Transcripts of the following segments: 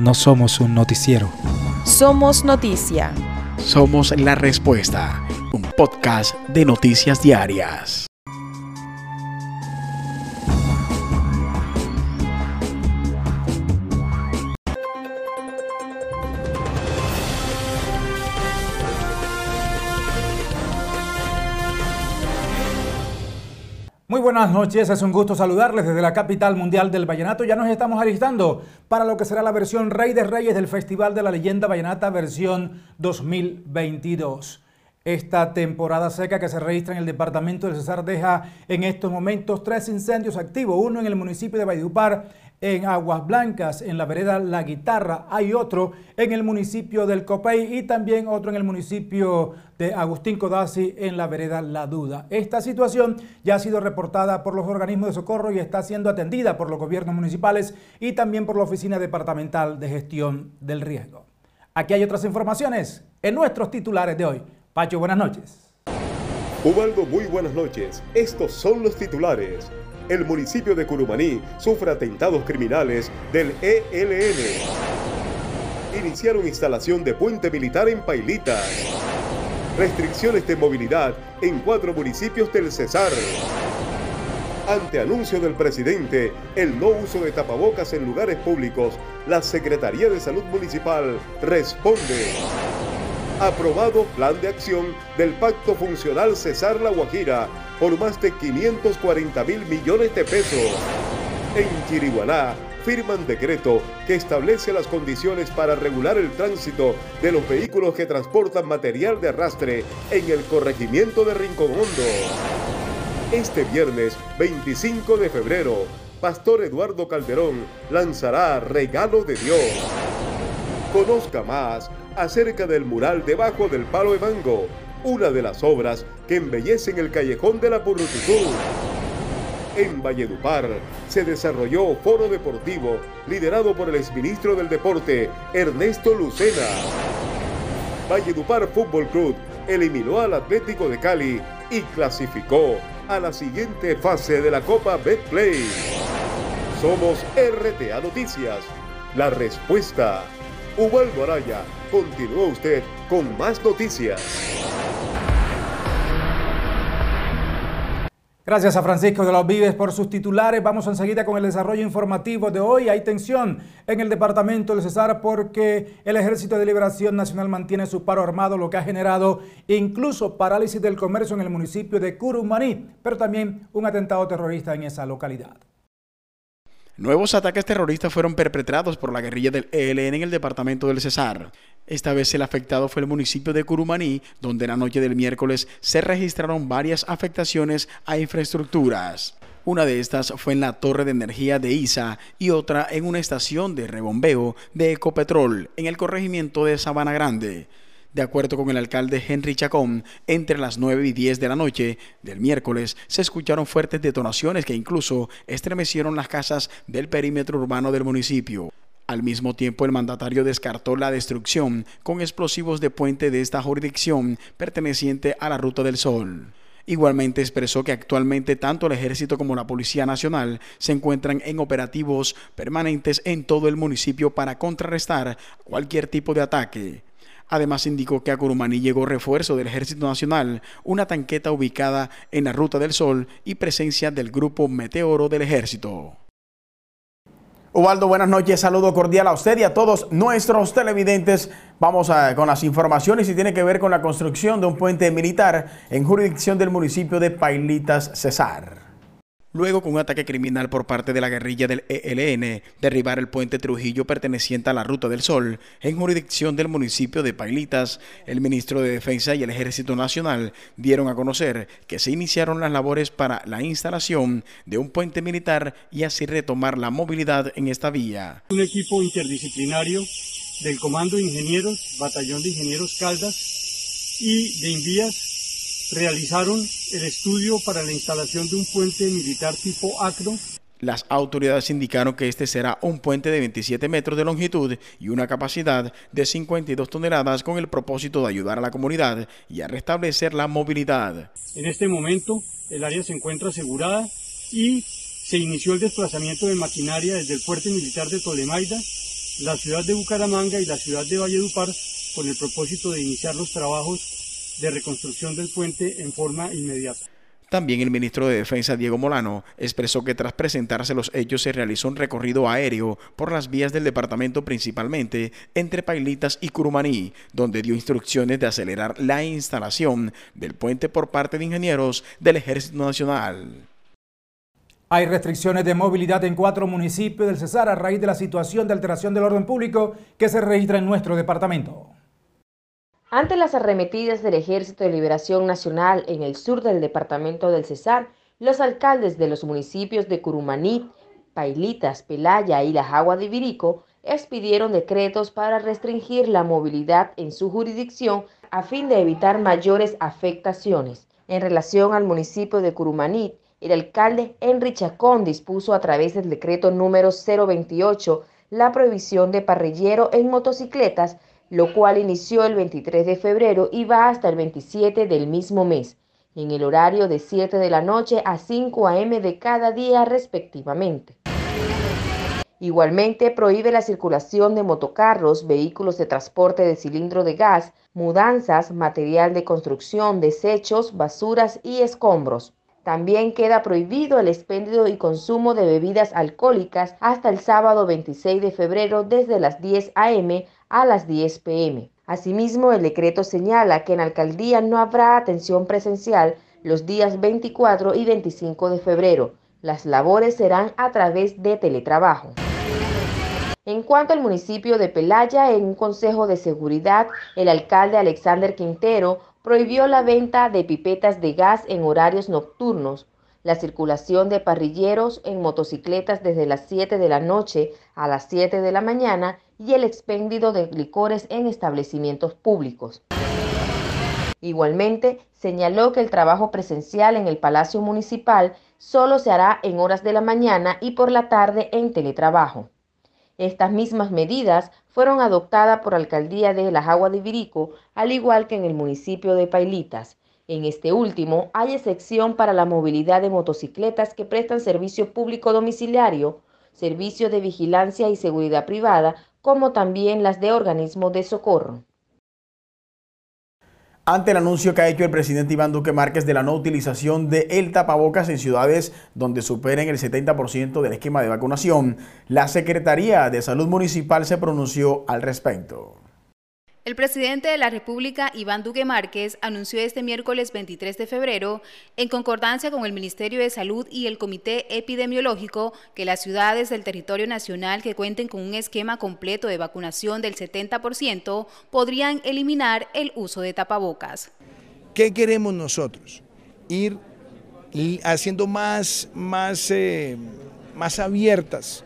no somos un noticiero. Somos noticia. Somos la respuesta, un podcast de noticias diarias. Buenas noches, es un gusto saludarles desde la capital mundial del vallenato. Ya nos estamos alistando para lo que será la versión Rey de Reyes del Festival de la Leyenda Vallenata versión 2022. Esta temporada seca que se registra en el departamento del Cesar deja en estos momentos tres incendios activos, uno en el municipio de Valledupar, en Aguas Blancas, en la vereda La Guitarra. Hay otro en el municipio del Copey y también otro en el municipio de Agustín Codazzi, en la vereda La Duda. Esta situación ya ha sido reportada por los organismos de socorro y está siendo atendida por los gobiernos municipales y también por la Oficina Departamental de Gestión del Riesgo. Aquí hay otras informaciones en nuestros titulares de hoy. Pacho, buenas noches. Ubaldo, muy buenas noches. Estos son los titulares el municipio de Curumaní sufre atentados criminales del ELN. Iniciaron instalación de puente militar en Pailitas. Restricciones de movilidad en cuatro municipios del Cesar. Ante anuncio del presidente, el no uso de tapabocas en lugares públicos, la Secretaría de Salud Municipal responde. Aprobado plan de acción del Pacto Funcional Cesar La Guajira por más de 540 mil millones de pesos. En Chiriguaná firman decreto que establece las condiciones para regular el tránsito de los vehículos que transportan material de arrastre en el corregimiento de Rincón Hondo. Este viernes 25 de febrero, Pastor Eduardo Calderón lanzará Regalo de Dios. Conozca más acerca del mural debajo del palo de mango una de las obras que embellecen el callejón de la Purrututú. En Valledupar se desarrolló foro deportivo liderado por el exministro del Deporte, Ernesto Lucena. Valledupar Fútbol Club eliminó al Atlético de Cali y clasificó a la siguiente fase de la Copa Betplay. Somos RTA Noticias. La respuesta. Ubaldo Araya, continúa usted con más noticias. Gracias a Francisco de los Vives por sus titulares. Vamos enseguida con el desarrollo informativo de hoy. Hay tensión en el departamento del Cesar porque el Ejército de Liberación Nacional mantiene su paro armado, lo que ha generado incluso parálisis del comercio en el municipio de Curumaní, pero también un atentado terrorista en esa localidad. Nuevos ataques terroristas fueron perpetrados por la guerrilla del ELN en el departamento del Cesar. Esta vez el afectado fue el municipio de Curumaní, donde la noche del miércoles se registraron varias afectaciones a infraestructuras. Una de estas fue en la torre de energía de ISA y otra en una estación de rebombeo de Ecopetrol en el corregimiento de Sabana Grande. De acuerdo con el alcalde Henry Chacón, entre las 9 y 10 de la noche del miércoles se escucharon fuertes detonaciones que incluso estremecieron las casas del perímetro urbano del municipio. Al mismo tiempo, el mandatario descartó la destrucción con explosivos de puente de esta jurisdicción perteneciente a la Ruta del Sol. Igualmente expresó que actualmente tanto el Ejército como la Policía Nacional se encuentran en operativos permanentes en todo el municipio para contrarrestar cualquier tipo de ataque. Además indicó que a Curumaní llegó refuerzo del Ejército Nacional, una tanqueta ubicada en la Ruta del Sol y presencia del Grupo Meteoro del Ejército. Ubaldo, buenas noches, saludo cordial a usted y a todos nuestros televidentes. Vamos con las informaciones y tiene que ver con la construcción de un puente militar en jurisdicción del municipio de Pailitas, Cesar. Luego, con un ataque criminal por parte de la guerrilla del ELN, derribar el puente Trujillo perteneciente a la Ruta del Sol, en jurisdicción del municipio de Pailitas, el ministro de Defensa y el Ejército Nacional dieron a conocer que se iniciaron las labores para la instalación de un puente militar y así retomar la movilidad en esta vía. Un equipo interdisciplinario del Comando de Ingenieros, Batallón de Ingenieros Caldas y de Invías realizaron el estudio para la instalación de un puente militar tipo acro. Las autoridades indicaron que este será un puente de 27 metros de longitud y una capacidad de 52 toneladas con el propósito de ayudar a la comunidad y a restablecer la movilidad. En este momento el área se encuentra asegurada y se inició el desplazamiento de maquinaria desde el puente militar de Tolemaida la ciudad de Bucaramanga y la ciudad de Valledupar con el propósito de iniciar los trabajos de reconstrucción del puente en forma inmediata. También el ministro de Defensa, Diego Molano, expresó que tras presentarse los hechos se realizó un recorrido aéreo por las vías del departamento principalmente entre Pailitas y Curumaní, donde dio instrucciones de acelerar la instalación del puente por parte de ingenieros del Ejército Nacional. Hay restricciones de movilidad en cuatro municipios del Cesar a raíz de la situación de alteración del orden público que se registra en nuestro departamento. Ante las arremetidas del Ejército de Liberación Nacional en el sur del departamento del Cesar, los alcaldes de los municipios de Curumaní, Pailitas, Pelaya y La Jagua de Virico expidieron decretos para restringir la movilidad en su jurisdicción a fin de evitar mayores afectaciones. En relación al municipio de Curumaní, el alcalde Henry Chacón dispuso a través del decreto número 028 la prohibición de parrillero en motocicletas, lo cual inició el 23 de febrero y va hasta el 27 del mismo mes, en el horario de 7 de la noche a 5 a.m. de cada día respectivamente. Igualmente prohíbe la circulación de motocarros, vehículos de transporte de cilindro de gas, mudanzas, material de construcción, desechos, basuras y escombros. También queda prohibido el expendio y consumo de bebidas alcohólicas hasta el sábado 26 de febrero desde las 10 a.m. a las 10 p.m. Asimismo, el decreto señala que en alcaldía no habrá atención presencial los días 24 y 25 de febrero. Las labores serán a través de teletrabajo. En cuanto al municipio de Pelaya, en un consejo de seguridad, el alcalde Alexander Quintero prohibió la venta de pipetas de gas en horarios nocturnos, la circulación de parrilleros en motocicletas desde las 7 de la noche a las 7 de la mañana y el expendido de licores en establecimientos públicos. Igualmente, señaló que el trabajo presencial en el Palacio Municipal solo se hará en horas de la mañana y por la tarde en teletrabajo. Estas mismas medidas fueron adoptadas por la alcaldía de Las Aguas de Virico, al igual que en el municipio de Pailitas. En este último hay excepción para la movilidad de motocicletas que prestan servicio público domiciliario, servicio de vigilancia y seguridad privada, como también las de organismos de socorro ante el anuncio que ha hecho el presidente Iván Duque Márquez de la no utilización de el tapabocas en ciudades donde superen el 70% del esquema de vacunación, la Secretaría de Salud Municipal se pronunció al respecto. El presidente de la República, Iván Duque Márquez, anunció este miércoles 23 de febrero, en concordancia con el Ministerio de Salud y el Comité Epidemiológico, que las ciudades del territorio nacional que cuenten con un esquema completo de vacunación del 70% podrían eliminar el uso de tapabocas. ¿Qué queremos nosotros? Ir haciendo más, más, eh, más abiertas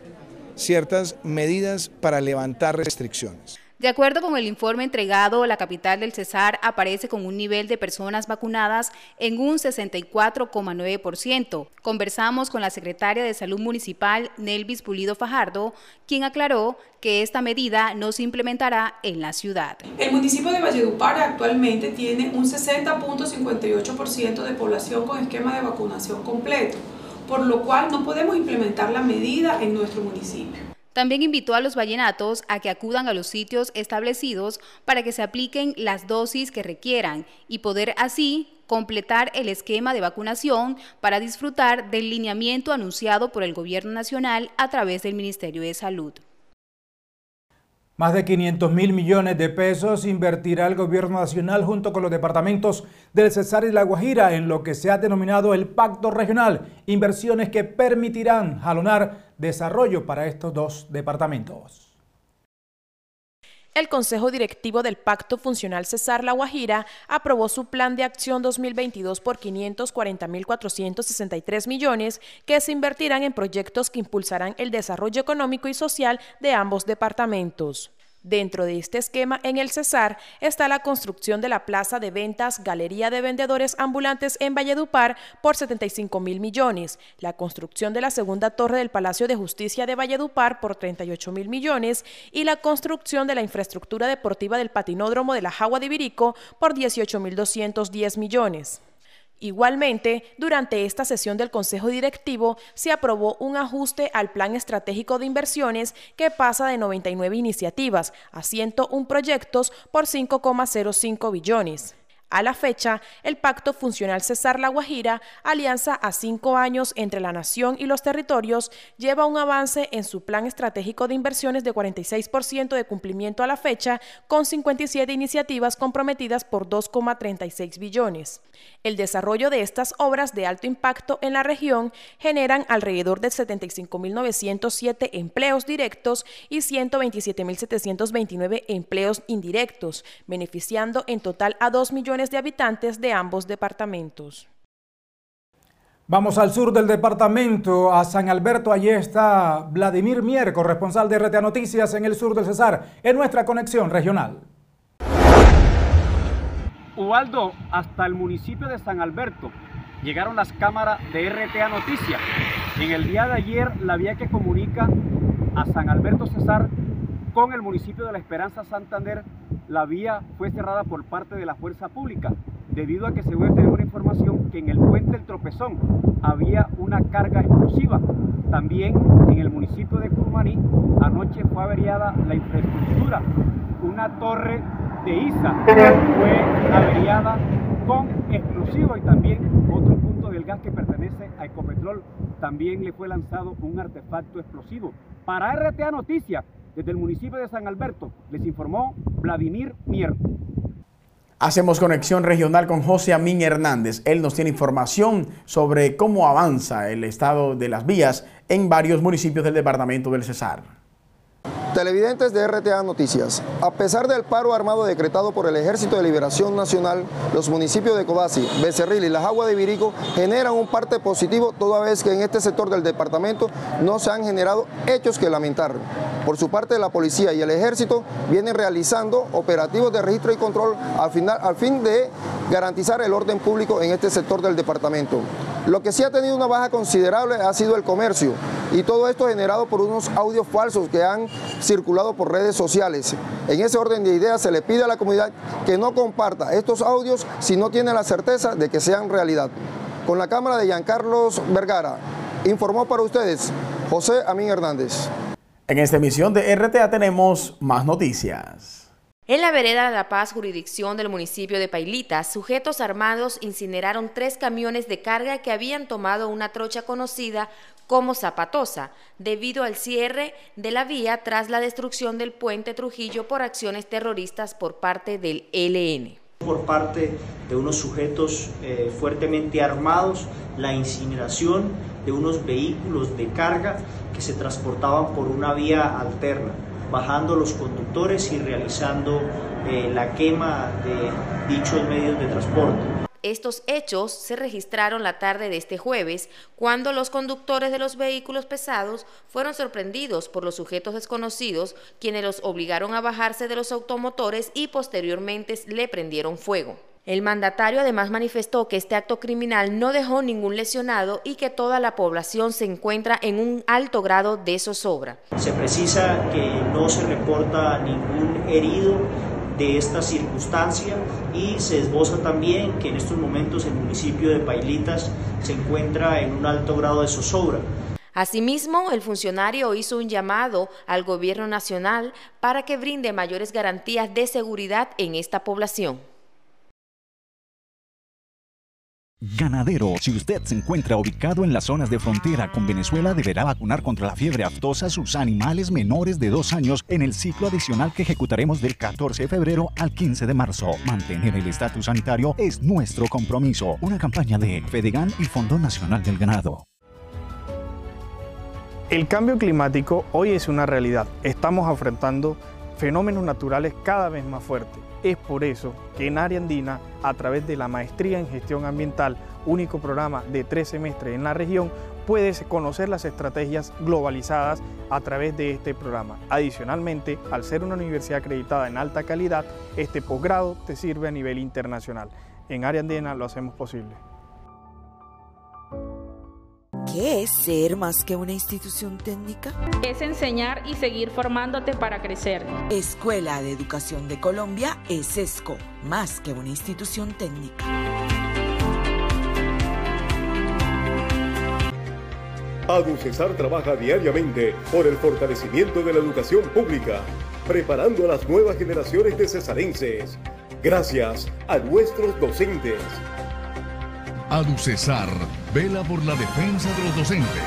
ciertas medidas para levantar restricciones. De acuerdo con el informe entregado, la capital del Cesar aparece con un nivel de personas vacunadas en un 64,9%. Conversamos con la secretaria de Salud Municipal, Nelvis Pulido Fajardo, quien aclaró que esta medida no se implementará en la ciudad. El municipio de Valledupar actualmente tiene un 60.58% de población con esquema de vacunación completo, por lo cual no podemos implementar la medida en nuestro municipio. También invitó a los vallenatos a que acudan a los sitios establecidos para que se apliquen las dosis que requieran y poder así completar el esquema de vacunación para disfrutar del lineamiento anunciado por el Gobierno Nacional a través del Ministerio de Salud. Más de 500 mil millones de pesos invertirá el gobierno nacional junto con los departamentos del Cesar y La Guajira en lo que se ha denominado el Pacto Regional, inversiones que permitirán jalonar desarrollo para estos dos departamentos. El Consejo Directivo del Pacto Funcional Cesar La Guajira aprobó su plan de acción 2022 por 540.463 millones que se invertirán en proyectos que impulsarán el desarrollo económico y social de ambos departamentos. Dentro de este esquema, en el Cesar, está la construcción de la plaza de ventas Galería de Vendedores Ambulantes en Valledupar por 75 mil millones, la construcción de la segunda torre del Palacio de Justicia de Valledupar por 38 mil millones y la construcción de la infraestructura deportiva del patinódromo de la Jagua de Virico por 18 mil 210 millones. Igualmente, durante esta sesión del Consejo Directivo se aprobó un ajuste al Plan Estratégico de Inversiones que pasa de 99 iniciativas a 101 proyectos por 5,05 billones. A la fecha, el Pacto Funcional Cesar La Guajira, alianza a cinco años entre la nación y los territorios, lleva un avance en su plan estratégico de inversiones de 46% de cumplimiento a la fecha, con 57 iniciativas comprometidas por 2,36 billones. El desarrollo de estas obras de alto impacto en la región generan alrededor de 75.907 empleos directos y 127.729 empleos indirectos, beneficiando en total a 2 millones de habitantes de ambos departamentos. Vamos al sur del departamento, a San Alberto. Allí está Vladimir Mier, corresponsal de RTA Noticias en el sur del Cesar, en nuestra conexión regional. Ubaldo, hasta el municipio de San Alberto llegaron las cámaras de RTA Noticias. En el día de ayer, la vía que comunica a San Alberto Cesar con el municipio de La Esperanza Santander la vía fue cerrada por parte de la fuerza pública, debido a que se tener una información que en el puente El Tropezón había una carga explosiva. También en el municipio de Curmaní anoche fue averiada la infraestructura. Una torre de ISA fue averiada con explosivo y también otro punto del gas que pertenece a Ecopetrol también le fue lanzado un artefacto explosivo. Para RTA Noticias, desde el municipio de San Alberto, les informó Vladimir Mier. Hacemos conexión regional con José Amín Hernández. Él nos tiene información sobre cómo avanza el estado de las vías en varios municipios del departamento del Cesar. Televidentes de RTA Noticias, a pesar del paro armado decretado por el Ejército de Liberación Nacional, los municipios de Codazzi, Becerril y Las Aguas de Virico generan un parte positivo toda vez que en este sector del departamento no se han generado hechos que lamentar. Por su parte, la policía y el ejército vienen realizando operativos de registro y control al, final, al fin de garantizar el orden público en este sector del departamento. Lo que sí ha tenido una baja considerable ha sido el comercio y todo esto generado por unos audios falsos que han circulado por redes sociales. En ese orden de ideas se le pide a la comunidad que no comparta estos audios si no tiene la certeza de que sean realidad. Con la cámara de Giancarlos Vergara, informó para ustedes José Amín Hernández. En esta emisión de RTA tenemos más noticias. En la vereda de La Paz, jurisdicción del municipio de Pailita, sujetos armados incineraron tres camiones de carga que habían tomado una trocha conocida como Zapatosa, debido al cierre de la vía tras la destrucción del puente Trujillo por acciones terroristas por parte del ELN. Por parte de unos sujetos eh, fuertemente armados, la incineración de unos vehículos de carga que se transportaban por una vía alterna bajando los conductores y realizando eh, la quema de dichos medios de transporte. Estos hechos se registraron la tarde de este jueves, cuando los conductores de los vehículos pesados fueron sorprendidos por los sujetos desconocidos, quienes los obligaron a bajarse de los automotores y posteriormente le prendieron fuego. El mandatario además manifestó que este acto criminal no dejó ningún lesionado y que toda la población se encuentra en un alto grado de zozobra. Se precisa que no se reporta ningún herido de esta circunstancia y se esboza también que en estos momentos el municipio de Pailitas se encuentra en un alto grado de zozobra. Asimismo, el funcionario hizo un llamado al gobierno nacional para que brinde mayores garantías de seguridad en esta población. Ganadero, si usted se encuentra ubicado en las zonas de frontera con Venezuela, deberá vacunar contra la fiebre aftosa a sus animales menores de dos años en el ciclo adicional que ejecutaremos del 14 de febrero al 15 de marzo. Mantener el estatus sanitario es nuestro compromiso. Una campaña de Fedegan y Fondo Nacional del Ganado. El cambio climático hoy es una realidad. Estamos enfrentando fenómenos naturales cada vez más fuertes es por eso que en Área Andina, a través de la Maestría en Gestión Ambiental, único programa de tres semestres en la región, puedes conocer las estrategias globalizadas a través de este programa. Adicionalmente, al ser una universidad acreditada en alta calidad, este posgrado te sirve a nivel internacional. En Área Andina lo hacemos posible. ¿Qué es ser más que una institución técnica? Es enseñar y seguir formándote para crecer. Escuela de Educación de Colombia es ESCO, más que una institución técnica. Aducesar trabaja diariamente por el fortalecimiento de la educación pública, preparando a las nuevas generaciones de cesarenses. Gracias a nuestros docentes ADUCESAR vela por la defensa de los docentes.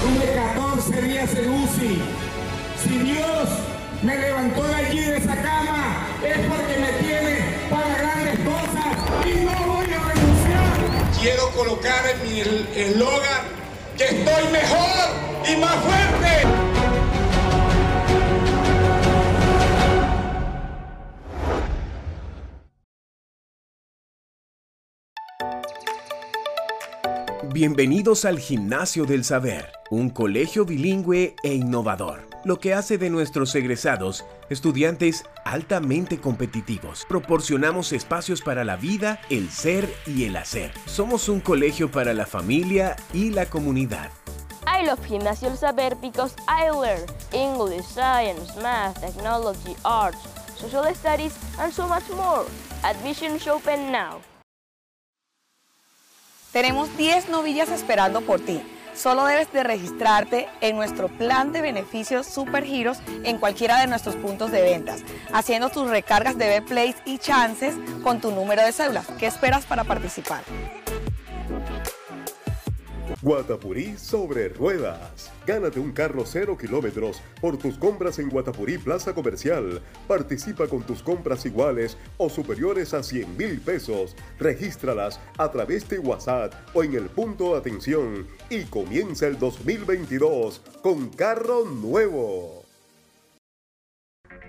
Tuve 14 días en UCI. Si Dios me levantó de allí de esa cama, es porque me tiene para grandes cosas y no voy a renunciar. Quiero colocar en mi eslogan que estoy mejor y más fuerte. Bienvenidos al Gimnasio del Saber, un colegio bilingüe e innovador, lo que hace de nuestros egresados estudiantes altamente competitivos. Proporcionamos espacios para la vida, el ser y el hacer. Somos un colegio para la familia y la comunidad. I love Gimnasio del Saber because I learn English, science, math, technology, arts, social studies, and so much more. Admission is open now. Tenemos 10 novillas esperando por ti. Solo debes de registrarte en nuestro plan de beneficios Super Giros en cualquiera de nuestros puntos de ventas, haciendo tus recargas de B-Plays y chances con tu número de cédula. ¿Qué esperas para participar? Guatapurí sobre ruedas. Gánate un carro cero kilómetros por tus compras en Guatapurí Plaza Comercial. Participa con tus compras iguales o superiores a 100 mil pesos. Regístralas a través de WhatsApp o en el punto de atención y comienza el 2022 con carro nuevo.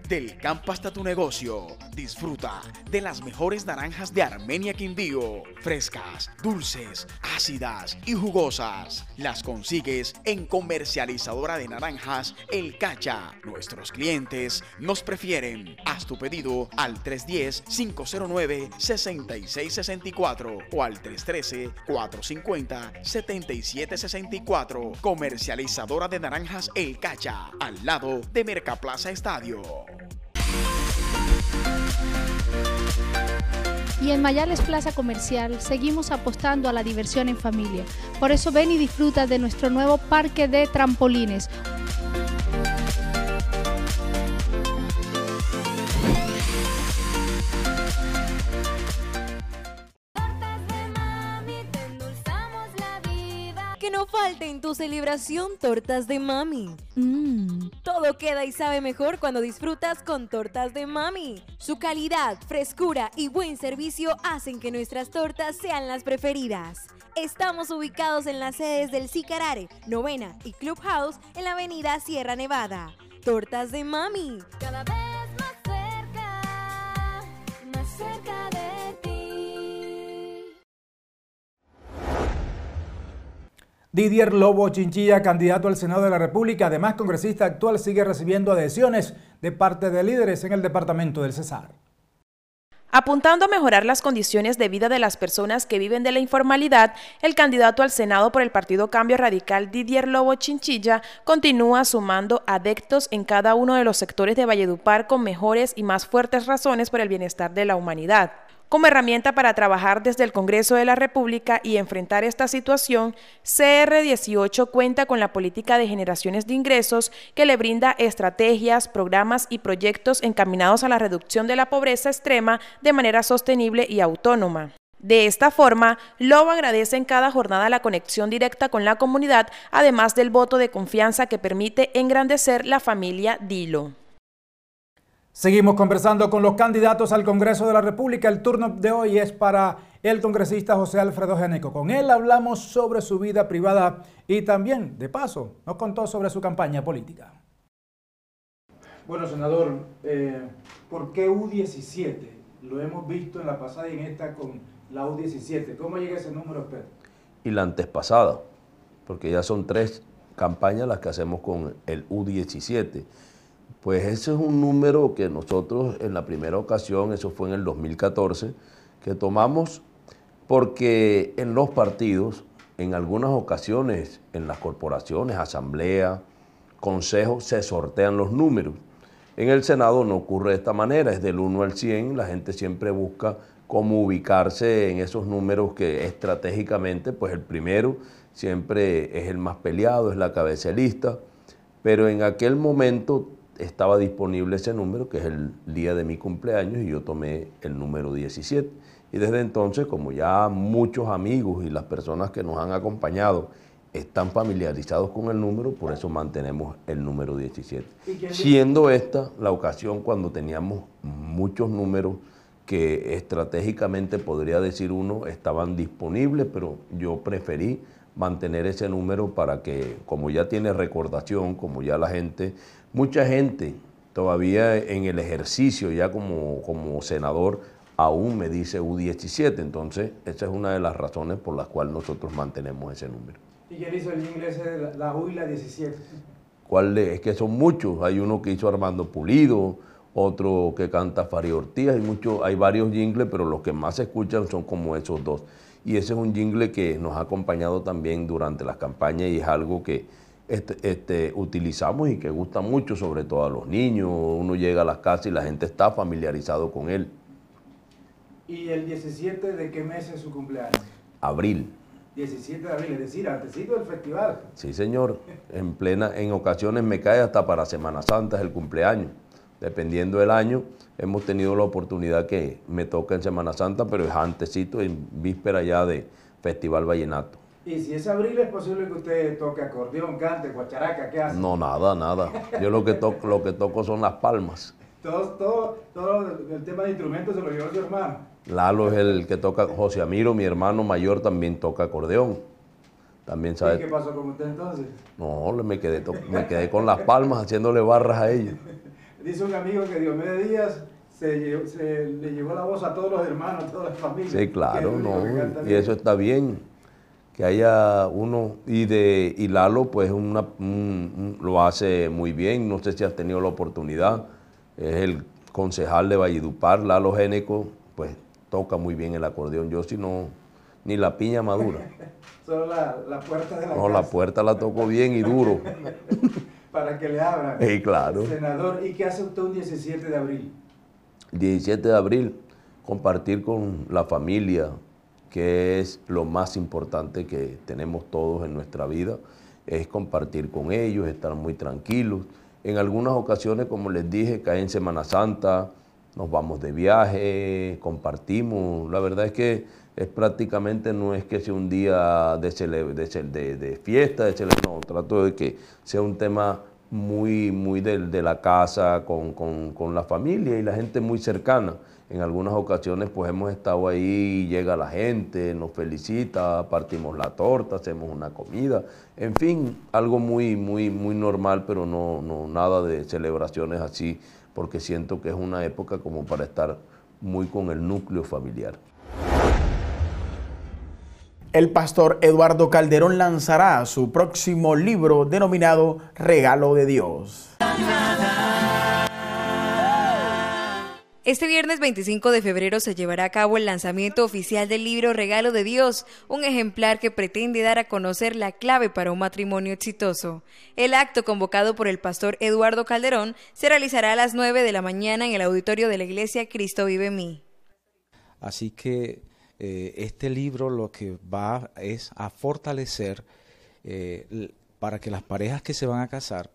Del campo hasta tu negocio, disfruta de las mejores naranjas de Armenia Quindío. Frescas, dulces, ácidas y jugosas. Las consigues en comercializadora de naranjas El Cacha. Nuestros clientes nos prefieren. Haz tu pedido al 310-509-6664 o al 313-450-7764. Comercializadora de naranjas El Cacha, al lado de Mercaplaza Estadio. Y en Mayales Plaza Comercial seguimos apostando a la diversión en familia. Por eso ven y disfruta de nuestro nuevo parque de trampolines. No falte en tu celebración tortas de mami. Mmm, todo queda y sabe mejor cuando disfrutas con tortas de mami. Su calidad, frescura y buen servicio hacen que nuestras tortas sean las preferidas. Estamos ubicados en las sedes del Sicarare, Novena y Clubhouse en la avenida Sierra Nevada. Tortas de mami. Cada vez Didier Lobo Chinchilla, candidato al Senado de la República, además congresista actual, sigue recibiendo adhesiones de parte de líderes en el departamento del Cesar. Apuntando a mejorar las condiciones de vida de las personas que viven de la informalidad, el candidato al Senado por el Partido Cambio Radical, Didier Lobo Chinchilla, continúa sumando adeptos en cada uno de los sectores de Valledupar con mejores y más fuertes razones por el bienestar de la humanidad. Como herramienta para trabajar desde el Congreso de la República y enfrentar esta situación, CR18 cuenta con la política de generaciones de ingresos que le brinda estrategias, programas y proyectos encaminados a la reducción de la pobreza extrema de manera sostenible y autónoma. De esta forma, Lobo agradece en cada jornada la conexión directa con la comunidad, además del voto de confianza que permite engrandecer la familia Dilo. Seguimos conversando con los candidatos al Congreso de la República. El turno de hoy es para el congresista José Alfredo Geneco. Con él hablamos sobre su vida privada y también, de paso, nos contó sobre su campaña política. Bueno, senador, eh, ¿por qué U17? Lo hemos visto en la pasada y en esta con la U17. ¿Cómo llega ese número, usted? Y la antespasada, porque ya son tres campañas las que hacemos con el U17. Pues ese es un número que nosotros en la primera ocasión, eso fue en el 2014, que tomamos porque en los partidos, en algunas ocasiones, en las corporaciones, asamblea, consejos, se sortean los números. En el Senado no ocurre de esta manera, es del 1 al 100, la gente siempre busca cómo ubicarse en esos números que estratégicamente, pues el primero siempre es el más peleado, es la cabeza lista, pero en aquel momento estaba disponible ese número, que es el día de mi cumpleaños, y yo tomé el número 17. Y desde entonces, como ya muchos amigos y las personas que nos han acompañado están familiarizados con el número, por eso mantenemos el número 17. Siendo esta la ocasión cuando teníamos muchos números que estratégicamente podría decir uno estaban disponibles, pero yo preferí mantener ese número para que, como ya tiene recordación, como ya la gente, mucha gente todavía en el ejercicio, ya como, como senador, aún me dice U17. Entonces, esa es una de las razones por las cuales nosotros mantenemos ese número. ¿Y quién hizo el inglés la U y la 17? ¿Cuál es? que son muchos. Hay uno que hizo Armando Pulido, otro que canta Fari Ortiz. Hay, mucho, hay varios jingles, pero los que más se escuchan son como esos dos. Y ese es un jingle que nos ha acompañado también durante las campañas y es algo que este, este, utilizamos y que gusta mucho, sobre todo a los niños. Uno llega a las casas y la gente está familiarizado con él. ¿Y el 17 de qué mes es su cumpleaños? Abril. 17 de abril, es decir, antesito del festival. Sí, señor. En plena, en ocasiones me cae hasta para Semana Santa, es el cumpleaños. Dependiendo del año, hemos tenido la oportunidad que me toca en Semana Santa, pero es antesito, en víspera ya de Festival Vallenato. ¿Y si es abril es posible que usted toque acordeón, cante, guacharaca, qué hace? No, nada, nada. Yo lo que toco, lo que toco son las palmas. Todo, todo, todo el tema de instrumentos se lo llevó su hermano. Lalo es el que toca, José Amiro, mi hermano mayor, también toca acordeón. También sabe. ¿Y qué pasó con usted entonces? No, me quedé, me quedé con las palmas haciéndole barras a ellos. Dice un amigo que Diomedes Díaz se, se, le llevó la voz a todos los hermanos, a todas las familias. Sí, claro, no. Y eso está bien. Que haya uno, y de y Lalo, pues una, lo hace muy bien. No sé si has tenido la oportunidad. Es el concejal de Valledupar, Lalo Géneco, pues toca muy bien el acordeón. Yo si no, ni la piña madura. Solo la, la, puerta de la No, la puerta la toco bien y duro. Para que le abran. Sí, claro. Senador, ¿y qué hace usted un 17 de abril? 17 de abril, compartir con la familia, que es lo más importante que tenemos todos en nuestra vida, es compartir con ellos, estar muy tranquilos. En algunas ocasiones, como les dije, cae en Semana Santa, nos vamos de viaje, compartimos. La verdad es que es prácticamente no es que sea un día de, fiesta, de no, trato de que sea un tema muy, muy de, la casa, con, con, la familia y la gente muy cercana. En algunas ocasiones pues hemos estado ahí, llega la gente, nos felicita, partimos la torta, hacemos una comida, en fin, algo muy, muy, muy normal, pero no, no nada de celebraciones así porque siento que es una época como para estar muy con el núcleo familiar. El pastor Eduardo Calderón lanzará su próximo libro denominado Regalo de Dios. Este viernes 25 de febrero se llevará a cabo el lanzamiento oficial del libro Regalo de Dios, un ejemplar que pretende dar a conocer la clave para un matrimonio exitoso. El acto convocado por el pastor Eduardo Calderón se realizará a las 9 de la mañana en el auditorio de la iglesia Cristo vive en mí. Así que eh, este libro lo que va es a fortalecer eh, para que las parejas que se van a casar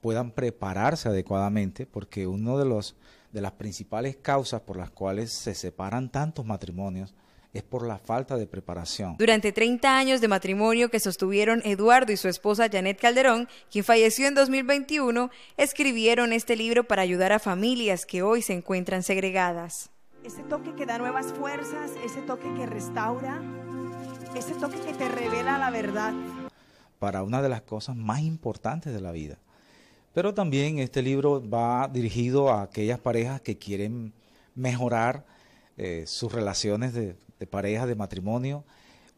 puedan prepararse adecuadamente, porque uno de los de las principales causas por las cuales se separan tantos matrimonios es por la falta de preparación. Durante 30 años de matrimonio que sostuvieron Eduardo y su esposa Janet Calderón, quien falleció en 2021, escribieron este libro para ayudar a familias que hoy se encuentran segregadas. Ese toque que da nuevas fuerzas, ese toque que restaura, ese toque que te revela la verdad. Para una de las cosas más importantes de la vida, pero también este libro va dirigido a aquellas parejas que quieren mejorar eh, sus relaciones de, pareja, de matrimonio,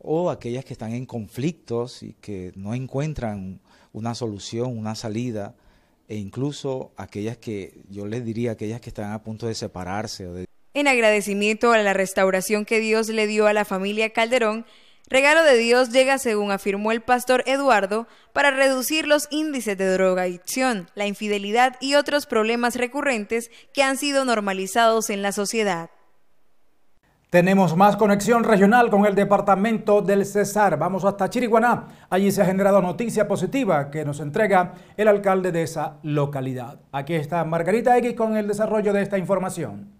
o aquellas que están en conflictos y que no encuentran una solución, una salida, e incluso aquellas que, yo les diría, aquellas que están a punto de separarse. En agradecimiento a la restauración que Dios le dio a la familia Calderón, Regalo de Dios llega, según afirmó el pastor Eduardo, para reducir los índices de drogadicción, la infidelidad y otros problemas recurrentes que han sido normalizados en la sociedad. Tenemos más conexión regional con el departamento del Cesar. Vamos hasta Chiriguaná. Allí se ha generado noticia positiva que nos entrega el alcalde de esa localidad. Aquí está Margarita X con el desarrollo de esta información.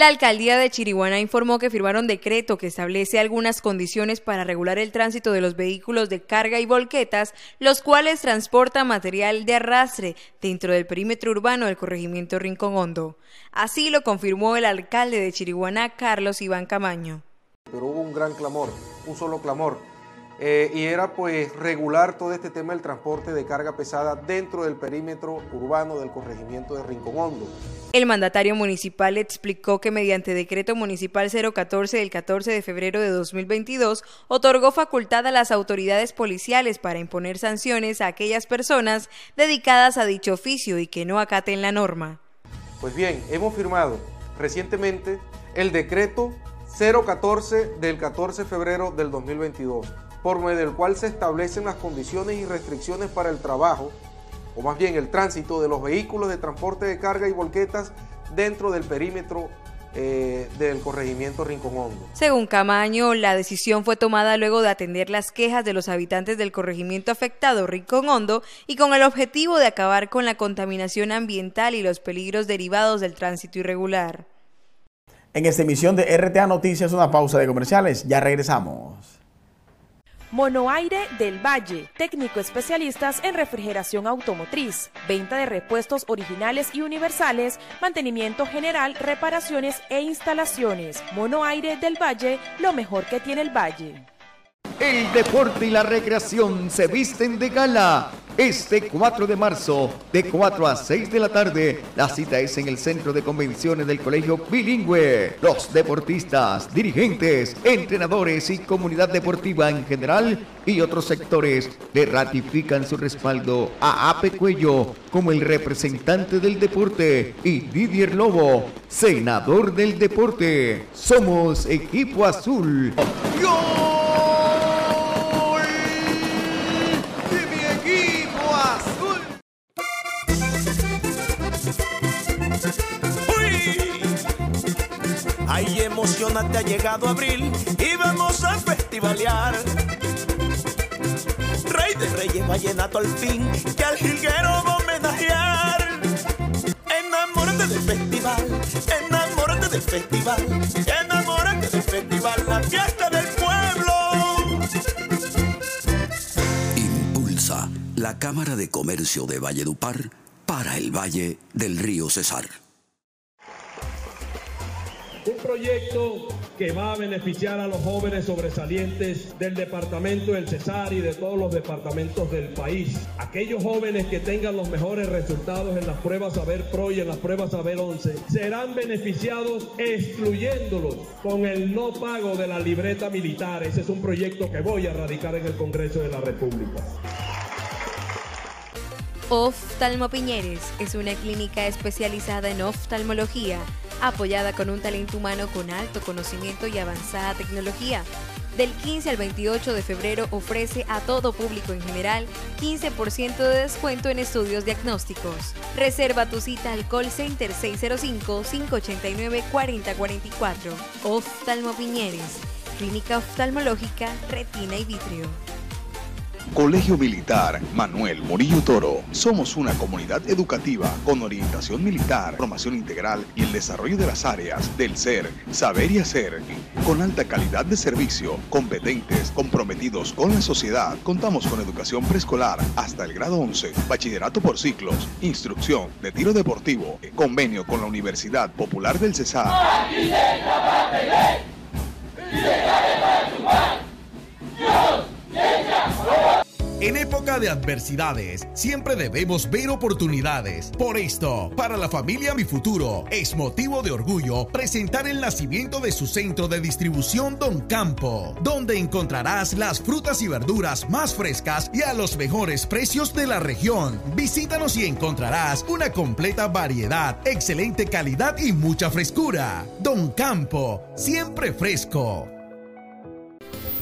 La alcaldía de Chiriguaná informó que firmaron decreto que establece algunas condiciones para regular el tránsito de los vehículos de carga y volquetas, los cuales transportan material de arrastre dentro del perímetro urbano del corregimiento Rincón Hondo. Así lo confirmó el alcalde de Chiriguaná, Carlos Iván Camaño. Pero hubo un gran clamor, un solo clamor, eh, y era pues regular todo este tema del transporte de carga pesada dentro del perímetro urbano del corregimiento de Rincón Hondo. El mandatario municipal explicó que mediante decreto municipal 014 del 14 de febrero de 2022 otorgó facultad a las autoridades policiales para imponer sanciones a aquellas personas dedicadas a dicho oficio y que no acaten la norma. Pues bien, hemos firmado recientemente el decreto 014 del 14 de febrero del 2022 por medio del cual se establecen las condiciones y restricciones para el trabajo, o más bien el tránsito de los vehículos de transporte de carga y volquetas dentro del perímetro eh, del corregimiento Rincón Hondo. Según Camaño, la decisión fue tomada luego de atender las quejas de los habitantes del corregimiento afectado Rincón Hondo y con el objetivo de acabar con la contaminación ambiental y los peligros derivados del tránsito irregular. En esta emisión de RTA Noticias, una pausa de comerciales. Ya regresamos. Monoaire del Valle, técnico especialistas en refrigeración automotriz, venta de repuestos originales y universales, mantenimiento general, reparaciones e instalaciones. Monoaire del Valle, lo mejor que tiene el Valle. El deporte y la recreación se visten de gala. Este 4 de marzo, de 4 a 6 de la tarde, la cita es en el Centro de Convenciones del Colegio Bilingüe. Los deportistas, dirigentes, entrenadores y comunidad deportiva en general y otros sectores le ratifican su respaldo a Ape Cuello como el representante del deporte y Didier Lobo, senador del deporte. Somos equipo azul. Emocionate, ha llegado abril y vamos a festivalear. Rey de Reyes Vallenato al fin, que al jilguero va a homenajear. Enamórate del festival, enamórate del festival, enamórate del festival, la fiesta del pueblo. Impulsa la Cámara de Comercio de Valledupar para el Valle del Río Cesar. Un proyecto que va a beneficiar a los jóvenes sobresalientes del departamento del Cesar y de todos los departamentos del país. Aquellos jóvenes que tengan los mejores resultados en las pruebas Saber Pro y en las pruebas Saber 11 serán beneficiados excluyéndolos con el no pago de la libreta militar. Ese es un proyecto que voy a radicar en el Congreso de la República. Oftalmo Piñeres es una clínica especializada en oftalmología apoyada con un talento humano con alto conocimiento y avanzada tecnología. Del 15 al 28 de febrero ofrece a todo público en general 15% de descuento en estudios diagnósticos. Reserva tu cita al call center 605-589-4044. Oftalmo Piñeres, Clínica Oftalmológica, Retina y Vitrio. Colegio Militar Manuel Murillo Toro. Somos una comunidad educativa con orientación militar, formación integral y el desarrollo de las áreas del ser, saber y hacer. Con alta calidad de servicio, competentes, comprometidos con la sociedad. Contamos con educación preescolar hasta el grado 11, bachillerato por ciclos, instrucción de tiro deportivo, convenio con la Universidad Popular del Cesar. En época de adversidades, siempre debemos ver oportunidades. Por esto, para la familia Mi Futuro, es motivo de orgullo presentar el nacimiento de su centro de distribución Don Campo, donde encontrarás las frutas y verduras más frescas y a los mejores precios de la región. Visítanos y encontrarás una completa variedad, excelente calidad y mucha frescura. Don Campo, siempre fresco.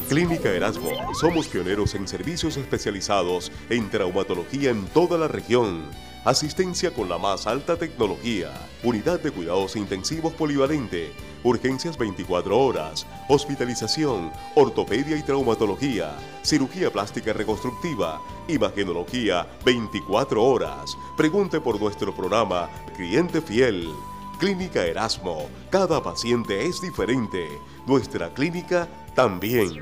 Clínica Erasmo. Somos pioneros en servicios especializados en traumatología en toda la región. Asistencia con la más alta tecnología. Unidad de cuidados intensivos polivalente. Urgencias 24 horas. Hospitalización. Ortopedia y traumatología. Cirugía plástica reconstructiva. Imagenología 24 horas. Pregunte por nuestro programa Cliente Fiel. Clínica Erasmo. Cada paciente es diferente. Nuestra clínica también.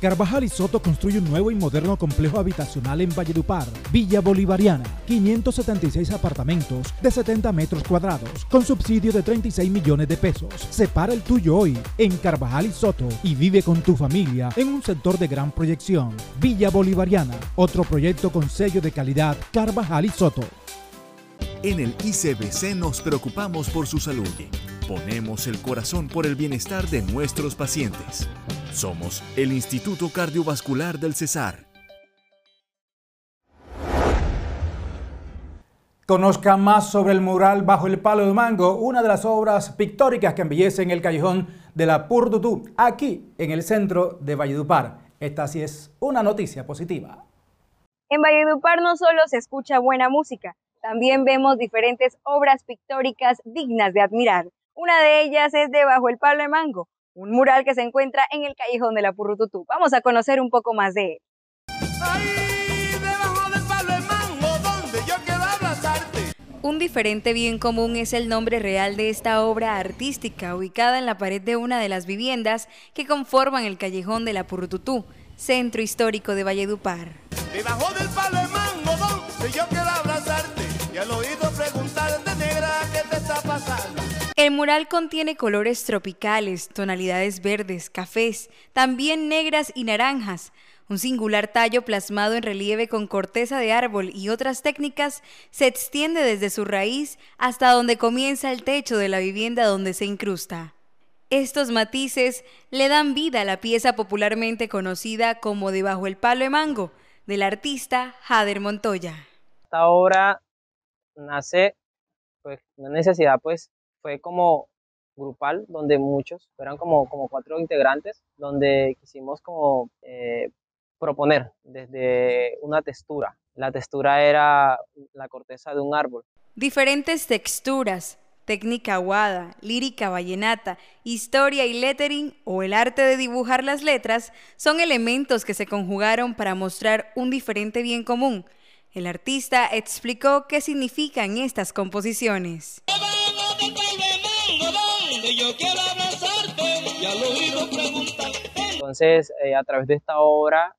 Carvajal y Soto construye un nuevo y moderno complejo habitacional en Valledupar, Villa Bolivariana, 576 apartamentos de 70 metros cuadrados, con subsidio de 36 millones de pesos. Separa el tuyo hoy en Carvajal y Soto y vive con tu familia en un sector de gran proyección. Villa Bolivariana, otro proyecto con sello de calidad Carvajal y Soto. En el ICBC nos preocupamos por su salud. Ponemos el corazón por el bienestar de nuestros pacientes. Somos el Instituto Cardiovascular del Cesar. Conozca más sobre el mural Bajo el Palo de Mango, una de las obras pictóricas que embellecen el callejón de la Purdutú, aquí en el centro de Valledupar. Esta sí es una noticia positiva. En Valledupar no solo se escucha buena música, también vemos diferentes obras pictóricas dignas de admirar. Una de ellas es de Bajo el Palo de Mango, un mural que se encuentra en el callejón de la Purrututú. Vamos a conocer un poco más de él. Un diferente bien común es el nombre real de esta obra artística ubicada en la pared de una de las viviendas que conforman el callejón de la Purrututú, centro histórico de Valledupar. Debajo del palo de mango, donde yo quiero abrazarte y al oído El mural contiene colores tropicales, tonalidades verdes, cafés, también negras y naranjas. Un singular tallo plasmado en relieve con corteza de árbol y otras técnicas se extiende desde su raíz hasta donde comienza el techo de la vivienda donde se incrusta. Estos matices le dan vida a la pieza popularmente conocida como Debajo el palo de mango, del artista Jader Montoya. Esta obra nace pues una necesidad pues fue como grupal donde muchos eran como, como cuatro integrantes donde quisimos como eh, proponer desde una textura la textura era la corteza de un árbol diferentes texturas técnica aguada, lírica vallenata, historia y lettering o el arte de dibujar las letras son elementos que se conjugaron para mostrar un diferente bien común. El artista explicó qué significan estas composiciones. Entonces, eh, a través de esta obra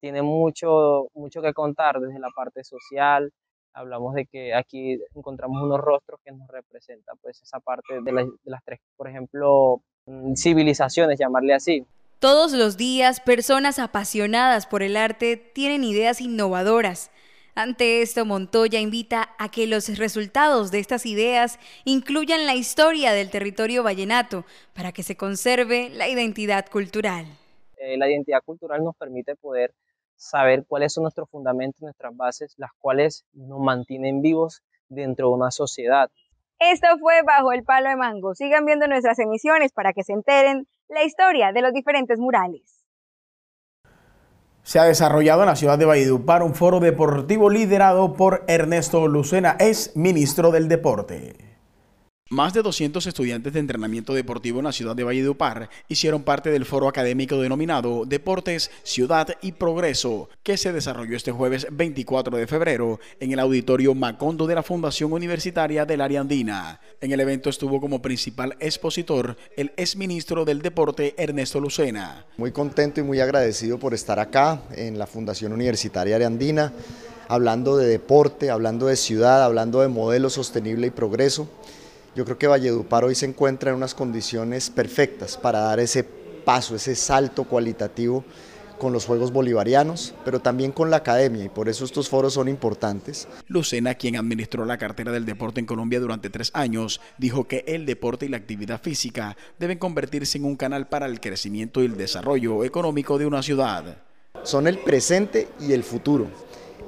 tiene mucho, mucho que contar desde la parte social. Hablamos de que aquí encontramos unos rostros que nos representan pues esa parte de, de las tres, por ejemplo, mm, civilizaciones, llamarle así. Todos los días, personas apasionadas por el arte tienen ideas innovadoras ante esto, Montoya invita a que los resultados de estas ideas incluyan la historia del territorio vallenato para que se conserve la identidad cultural. Eh, la identidad cultural nos permite poder saber cuáles son nuestros fundamentos, nuestras bases, las cuales nos mantienen vivos dentro de una sociedad. Esto fue Bajo el Palo de Mango. Sigan viendo nuestras emisiones para que se enteren la historia de los diferentes murales se ha desarrollado en la ciudad de Valledupar un foro deportivo liderado por Ernesto Lucena, es ministro del Deporte. Más de 200 estudiantes de entrenamiento deportivo en la ciudad de Valledupar hicieron parte del foro académico denominado Deportes, Ciudad y Progreso, que se desarrolló este jueves 24 de febrero en el auditorio Macondo de la Fundación Universitaria del Área Andina. En el evento estuvo como principal expositor el exministro del Deporte Ernesto Lucena. Muy contento y muy agradecido por estar acá en la Fundación Universitaria Área Andina, hablando de deporte, hablando de ciudad, hablando de modelo sostenible y progreso. Yo creo que Valledupar hoy se encuentra en unas condiciones perfectas para dar ese paso, ese salto cualitativo con los Juegos Bolivarianos, pero también con la academia y por eso estos foros son importantes. Lucena, quien administró la cartera del deporte en Colombia durante tres años, dijo que el deporte y la actividad física deben convertirse en un canal para el crecimiento y el desarrollo económico de una ciudad. Son el presente y el futuro.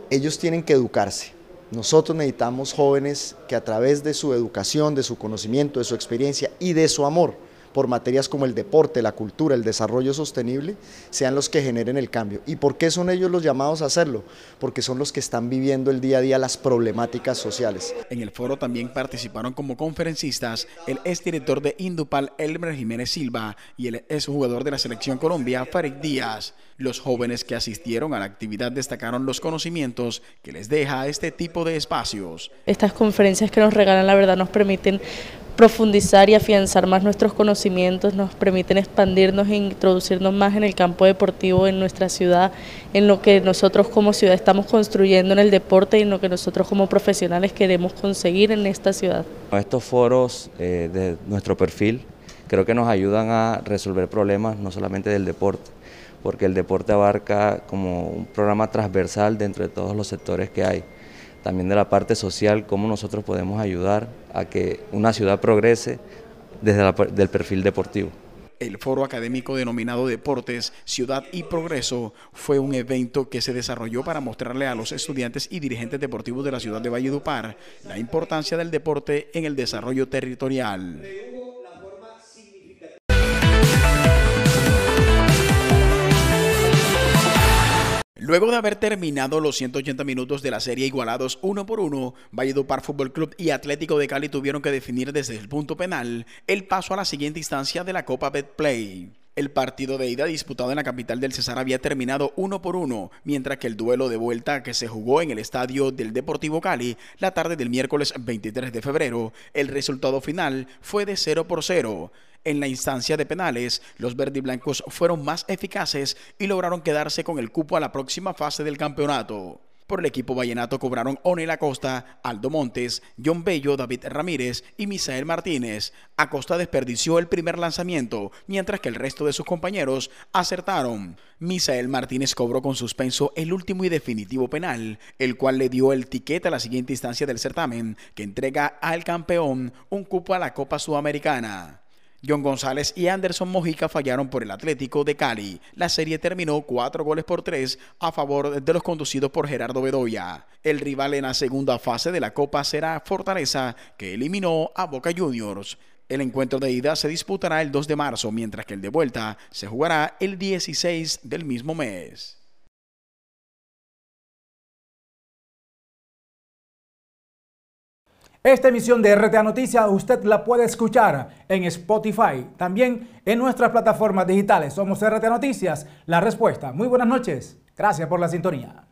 Ellos tienen que educarse, nosotros necesitamos jóvenes que a través de su educación, de su conocimiento, de su experiencia y de su amor por materias como el deporte, la cultura, el desarrollo sostenible, sean los que generen el cambio. ¿Y por qué son ellos los llamados a hacerlo? Porque son los que están viviendo el día a día las problemáticas sociales. En el foro también participaron como conferencistas el exdirector de Indupal, Elmer Jiménez Silva, y el exjugador de la Selección Colombia, Farid Díaz. Los jóvenes que asistieron a la actividad destacaron los conocimientos que les deja este tipo de espacios. Estas conferencias que nos regalan, la verdad, nos permiten profundizar y afianzar más nuestros conocimientos, nos permiten expandirnos e introducirnos más en el campo deportivo en nuestra ciudad, en lo que nosotros como ciudad estamos construyendo en el deporte y en lo que nosotros como profesionales queremos conseguir en esta ciudad. Estos foros eh, de nuestro perfil creo que nos ayudan a resolver problemas no solamente del deporte, porque el deporte abarca como un programa transversal dentro de todos los sectores que hay también de la parte social, cómo nosotros podemos ayudar a que una ciudad progrese desde el perfil deportivo. El foro académico denominado Deportes, Ciudad y Progreso fue un evento que se desarrolló para mostrarle a los estudiantes y dirigentes deportivos de la ciudad de Valledupar la importancia del deporte en el desarrollo territorial. Luego de haber terminado los 180 minutos de la serie igualados uno por uno, Valledupar Fútbol Club y Atlético de Cali tuvieron que definir desde el punto penal el paso a la siguiente instancia de la Copa Betplay. El partido de ida disputado en la capital del Cesar había terminado uno por uno, mientras que el duelo de vuelta que se jugó en el estadio del Deportivo Cali la tarde del miércoles 23 de febrero, el resultado final fue de 0 por 0. En la instancia de penales, los verdiblancos fueron más eficaces y lograron quedarse con el cupo a la próxima fase del campeonato. Por el equipo vallenato cobraron Onel Acosta, Aldo Montes, John Bello, David Ramírez y Misael Martínez. Acosta desperdició el primer lanzamiento, mientras que el resto de sus compañeros acertaron. Misael Martínez cobró con suspenso el último y definitivo penal, el cual le dio el tiquete a la siguiente instancia del certamen, que entrega al campeón un cupo a la Copa Sudamericana. John González y Anderson Mojica fallaron por el Atlético de Cali. La serie terminó cuatro goles por tres a favor de los conducidos por Gerardo Bedoya. El rival en la segunda fase de la Copa será Fortaleza, que eliminó a Boca Juniors. El encuentro de ida se disputará el 2 de marzo, mientras que el de vuelta se jugará el 16 del mismo mes. Esta emisión de RTA Noticias usted la puede escuchar en Spotify, también en nuestras plataformas digitales. Somos RTA Noticias, la respuesta. Muy buenas noches. Gracias por la sintonía.